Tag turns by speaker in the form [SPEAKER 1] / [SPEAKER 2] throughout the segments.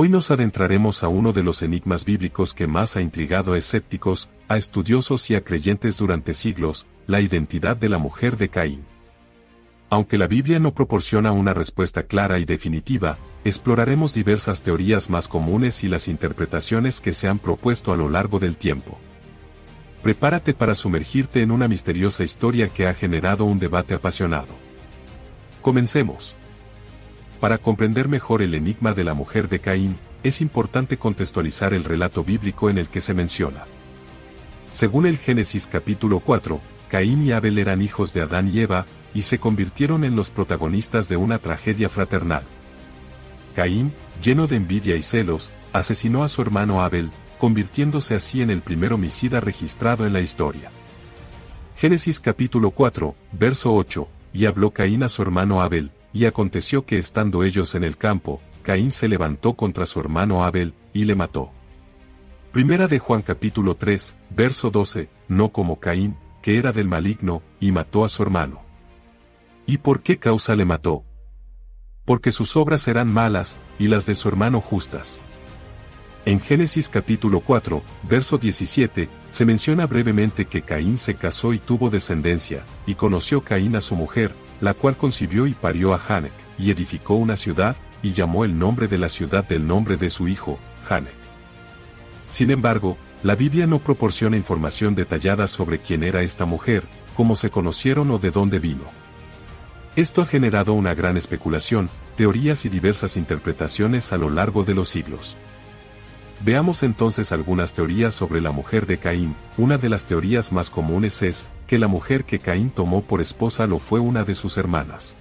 [SPEAKER 1] Hoy nos adentraremos a uno de los enigmas bíblicos que más ha intrigado a escépticos, a estudiosos y a creyentes durante siglos, la identidad de la mujer de Caín. Aunque la Biblia no proporciona una respuesta clara y definitiva, exploraremos diversas teorías más comunes y las interpretaciones que se han propuesto a lo largo del tiempo. Prepárate para sumergirte en una misteriosa historia que ha generado un debate apasionado. Comencemos. Para comprender mejor el enigma de la mujer de Caín, es importante contextualizar el relato bíblico en el que se menciona. Según el Génesis capítulo 4, Caín y Abel eran hijos de Adán y Eva, y se convirtieron en los protagonistas de una tragedia fraternal. Caín, lleno de envidia y celos, asesinó a su hermano Abel, convirtiéndose así en el primer homicida registrado en la historia. Génesis capítulo 4, verso 8, y habló Caín a su hermano Abel, y aconteció que estando ellos en el campo, Caín se levantó contra su hermano Abel, y le mató. Primera de Juan capítulo 3, verso 12, no como Caín, que era del maligno, y mató a su hermano. ¿Y por qué causa le mató? Porque sus obras eran malas, y las de su hermano justas. En Génesis capítulo 4, verso 17, se menciona brevemente que Caín se casó y tuvo descendencia, y conoció Caín a su mujer, la cual concibió y parió a Hanek, y edificó una ciudad, y llamó el nombre de la ciudad del nombre de su hijo, Hanek. Sin embargo, la Biblia no proporciona información detallada sobre quién era esta mujer, cómo se conocieron o de dónde vino. Esto ha generado una gran especulación, teorías y diversas interpretaciones a lo largo de los siglos. Veamos entonces algunas teorías sobre la mujer de Caín. Una de las teorías más comunes es que la mujer que Caín tomó por esposa lo fue una de sus hermanas.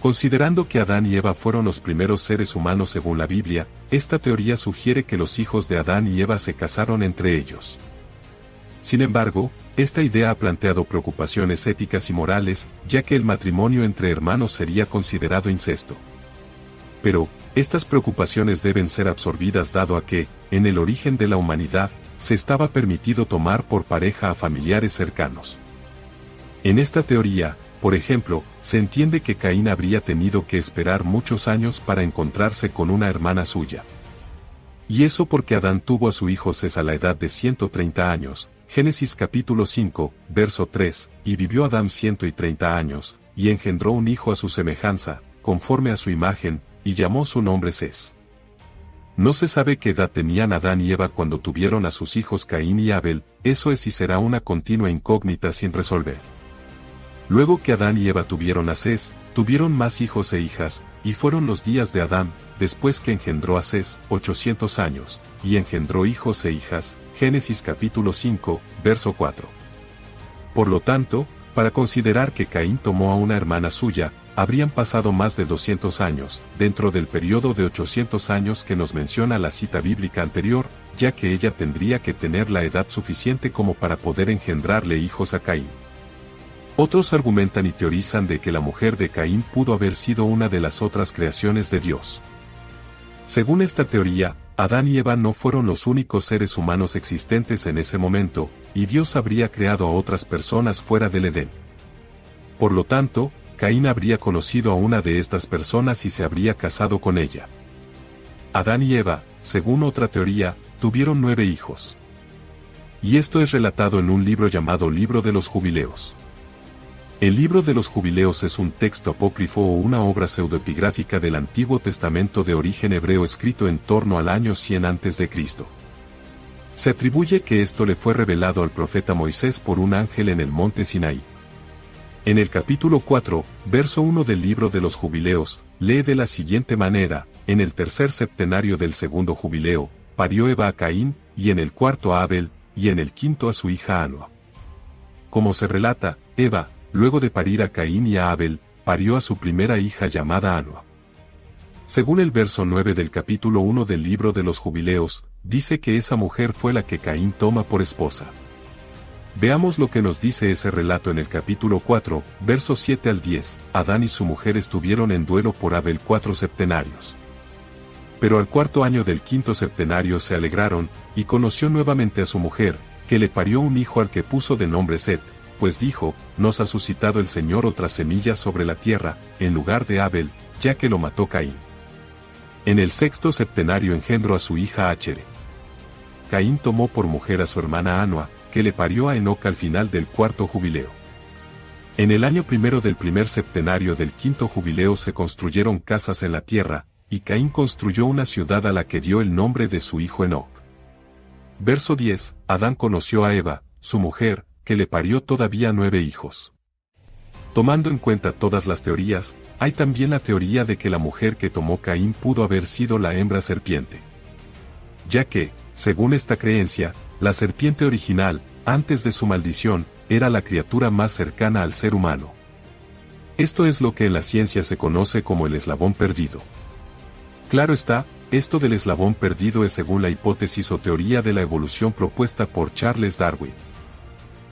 [SPEAKER 1] Considerando que Adán y Eva fueron los primeros seres humanos según la Biblia, esta teoría sugiere que los hijos de Adán y Eva se casaron entre ellos. Sin embargo, esta idea ha planteado preocupaciones éticas y morales, ya que el matrimonio entre hermanos sería considerado incesto. Pero, estas preocupaciones deben ser absorbidas dado a que, en el origen de la humanidad, se estaba permitido tomar por pareja a familiares cercanos. En esta teoría, por ejemplo, se entiende que Caín habría tenido que esperar muchos años para encontrarse con una hermana suya. Y eso porque Adán tuvo a su hijo Cés a la edad de 130 años, Génesis capítulo 5, verso 3, y vivió Adán 130 años, y engendró un hijo a su semejanza, conforme a su imagen, y llamó su nombre Cés. No se sabe qué edad tenían Adán y Eva cuando tuvieron a sus hijos Caín y Abel, eso es y será una continua incógnita sin resolver. Luego que Adán y Eva tuvieron a Cés, tuvieron más hijos e hijas, y fueron los días de Adán, después que engendró a Cés, 800 años, y engendró hijos e hijas, Génesis capítulo 5, verso 4. Por lo tanto, para considerar que Caín tomó a una hermana suya, habrían pasado más de 200 años, dentro del periodo de 800 años que nos menciona la cita bíblica anterior, ya que ella tendría que tener la edad suficiente como para poder engendrarle hijos a Caín. Otros argumentan y teorizan de que la mujer de Caín pudo haber sido una de las otras creaciones de Dios. Según esta teoría, Adán y Eva no fueron los únicos seres humanos existentes en ese momento, y Dios habría creado a otras personas fuera del Edén. Por lo tanto, Caín habría conocido a una de estas personas y se habría casado con ella. Adán y Eva, según otra teoría, tuvieron nueve hijos. Y esto es relatado en un libro llamado Libro de los Jubileos. El libro de los jubileos es un texto apócrifo o una obra pseudoepigráfica del Antiguo Testamento de origen hebreo escrito en torno al año 100 a.C. Se atribuye que esto le fue revelado al profeta Moisés por un ángel en el monte Sinaí. En el capítulo 4, verso 1 del libro de los jubileos, lee de la siguiente manera, en el tercer septenario del segundo jubileo, parió Eva a Caín, y en el cuarto a Abel, y en el quinto a su hija Anoa. Como se relata, Eva, luego de parir a Caín y a Abel, parió a su primera hija llamada Anua. Según el verso 9 del capítulo 1 del libro de los jubileos, dice que esa mujer fue la que Caín toma por esposa. Veamos lo que nos dice ese relato en el capítulo 4, versos 7 al 10. Adán y su mujer estuvieron en duelo por Abel cuatro septenarios. Pero al cuarto año del quinto septenario se alegraron, y conoció nuevamente a su mujer, que le parió un hijo al que puso de nombre Set, pues dijo, nos ha suscitado el Señor otra semilla sobre la tierra, en lugar de Abel, ya que lo mató Caín. En el sexto septenario engendró a su hija Achere. Caín tomó por mujer a su hermana Anua, que le parió a Enoch al final del cuarto jubileo. En el año primero del primer septenario del quinto jubileo se construyeron casas en la tierra, y Caín construyó una ciudad a la que dio el nombre de su hijo Enoch. Verso 10, Adán conoció a Eva, su mujer, que le parió todavía nueve hijos. Tomando en cuenta todas las teorías, hay también la teoría de que la mujer que tomó Caín pudo haber sido la hembra serpiente. Ya que, según esta creencia, la serpiente original, antes de su maldición, era la criatura más cercana al ser humano. Esto es lo que en la ciencia se conoce como el eslabón perdido. Claro está, esto del eslabón perdido es según la hipótesis o teoría de la evolución propuesta por Charles Darwin.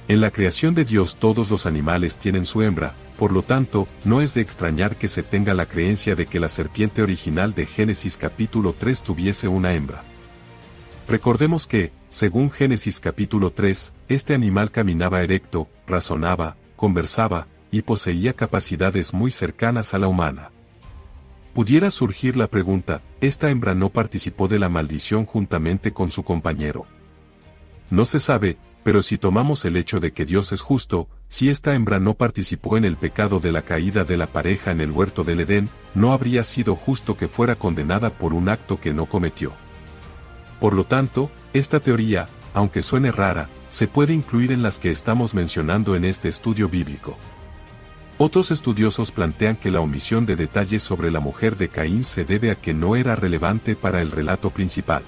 [SPEAKER 1] En la creación de Dios todos los animales tienen su hembra, por lo tanto, no es de extrañar que se tenga la creencia de que la serpiente original de Génesis capítulo 3 tuviese una hembra. Recordemos que, según Génesis capítulo 3, este animal caminaba erecto, razonaba, conversaba, y poseía capacidades muy cercanas a la humana. Pudiera surgir la pregunta, ¿esta hembra no participó de la maldición juntamente con su compañero? No se sabe, pero si tomamos el hecho de que Dios es justo, si esta hembra no participó en el pecado de la caída de la pareja en el huerto del Edén, no habría sido justo que fuera condenada por un acto que no cometió. Por lo tanto, esta teoría, aunque suene rara, se puede incluir en las que estamos mencionando en este estudio bíblico. Otros estudiosos plantean que la omisión de detalles sobre la mujer de Caín se debe a que no era relevante para el relato principal.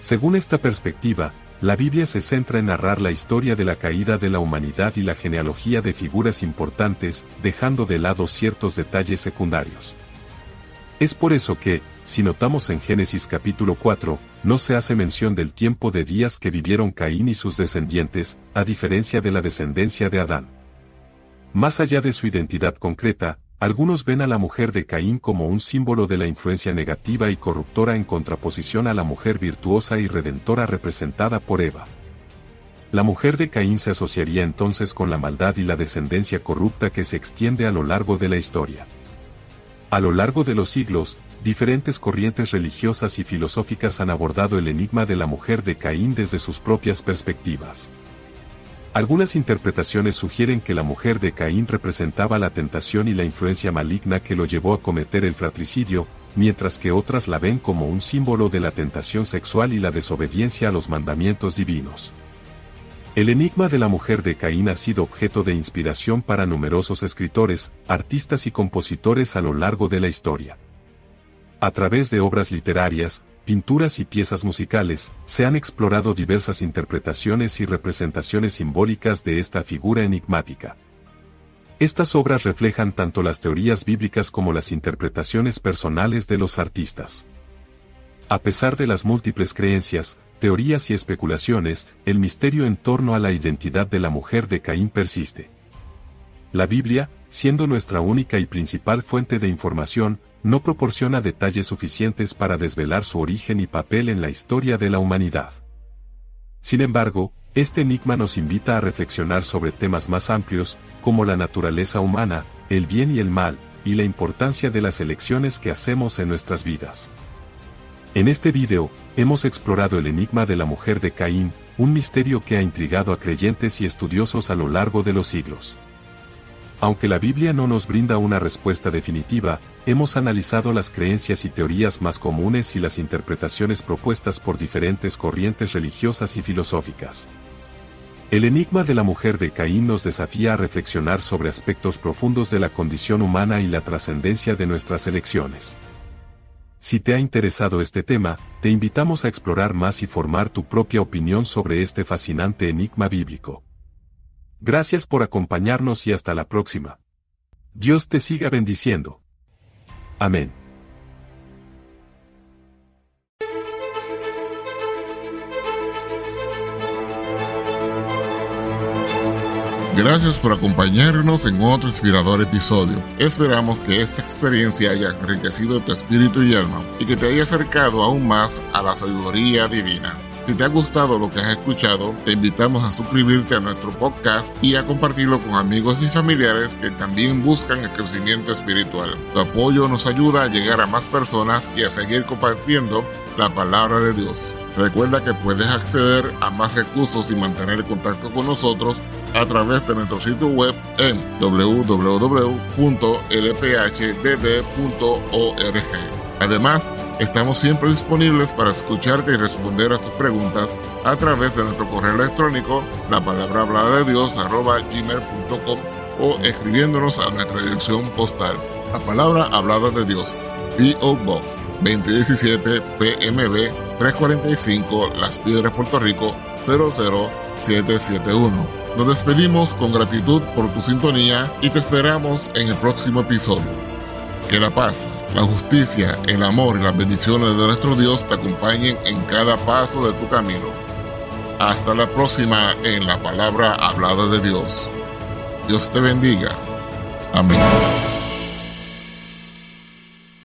[SPEAKER 1] Según esta perspectiva, la Biblia se centra en narrar la historia de la caída de la humanidad y la genealogía de figuras importantes, dejando de lado ciertos detalles secundarios. Es por eso que, si notamos en Génesis capítulo 4, no se hace mención del tiempo de días que vivieron Caín y sus descendientes, a diferencia de la descendencia de Adán. Más allá de su identidad concreta, algunos ven a la mujer de Caín como un símbolo de la influencia negativa y corruptora en contraposición a la mujer virtuosa y redentora representada por Eva. La mujer de Caín se asociaría entonces con la maldad y la descendencia corrupta que se extiende a lo largo de la historia. A lo largo de los siglos, diferentes corrientes religiosas y filosóficas han abordado el enigma de la mujer de Caín desde sus propias perspectivas. Algunas interpretaciones sugieren que la mujer de Caín representaba la tentación y la influencia maligna que lo llevó a cometer el fratricidio, mientras que otras la ven como un símbolo de la tentación sexual y la desobediencia a los mandamientos divinos. El enigma de la mujer de Caín ha sido objeto de inspiración para numerosos escritores, artistas y compositores a lo largo de la historia. A través de obras literarias, pinturas y piezas musicales, se han explorado diversas interpretaciones y representaciones simbólicas de esta figura enigmática. Estas obras reflejan tanto las teorías bíblicas como las interpretaciones personales de los artistas. A pesar de las múltiples creencias, teorías y especulaciones, el misterio en torno a la identidad de la mujer de Caín persiste. la Biblia, siendo nuestra única y principal fuente de información, no proporciona detalles suficientes para desvelar su origen y papel en la historia de la humanidad. Sin embargo, este enigma nos invita a reflexionar sobre temas más amplios, como la naturaleza humana, el bien y el mal, y la importancia de las elecciones que hacemos en nuestras vidas. En este video, hemos explorado el enigma de la mujer de Caín, un misterio que ha intrigado a creyentes y estudiosos a lo largo de los siglos. Aunque la Biblia no nos brinda una respuesta definitiva, hemos analizado las creencias y teorías más comunes y las interpretaciones propuestas por diferentes corrientes religiosas y filosóficas. El enigma de la mujer de Caín nos desafía a reflexionar sobre aspectos profundos de la condición humana y la trascendencia de nuestras elecciones. Si te ha interesado este tema, te invitamos a explorar más y formar tu propia opinión sobre este fascinante enigma bíblico. Gracias por acompañarnos y hasta la próxima. Dios te siga bendiciendo. Amén.
[SPEAKER 2] Gracias por acompañarnos en otro inspirador episodio. Esperamos que esta experiencia haya enriquecido tu espíritu y alma y que te haya acercado aún más a la sabiduría divina. Si te ha gustado lo que has escuchado, te invitamos a suscribirte a nuestro podcast y a compartirlo con amigos y familiares que también buscan el crecimiento espiritual. Tu apoyo nos ayuda a llegar a más personas y a seguir compartiendo la palabra de Dios. Recuerda que puedes acceder a más recursos y mantener contacto con nosotros a través de nuestro sitio web en www.lphdd.org. Además, Estamos siempre disponibles para escucharte y responder a tus preguntas a través de nuestro correo electrónico, la palabra hablada de Dios, gmail.com o escribiéndonos a nuestra dirección postal, la palabra hablada de Dios, P.O. Box 2017 PMB 345 Las Piedras, Puerto Rico 00771. Nos despedimos con gratitud por tu sintonía y te esperamos en el próximo episodio. Que la paz, la justicia, el amor y las bendiciones de nuestro Dios te acompañen en cada paso de tu camino. Hasta la próxima en la palabra hablada de Dios. Dios te bendiga. Amén.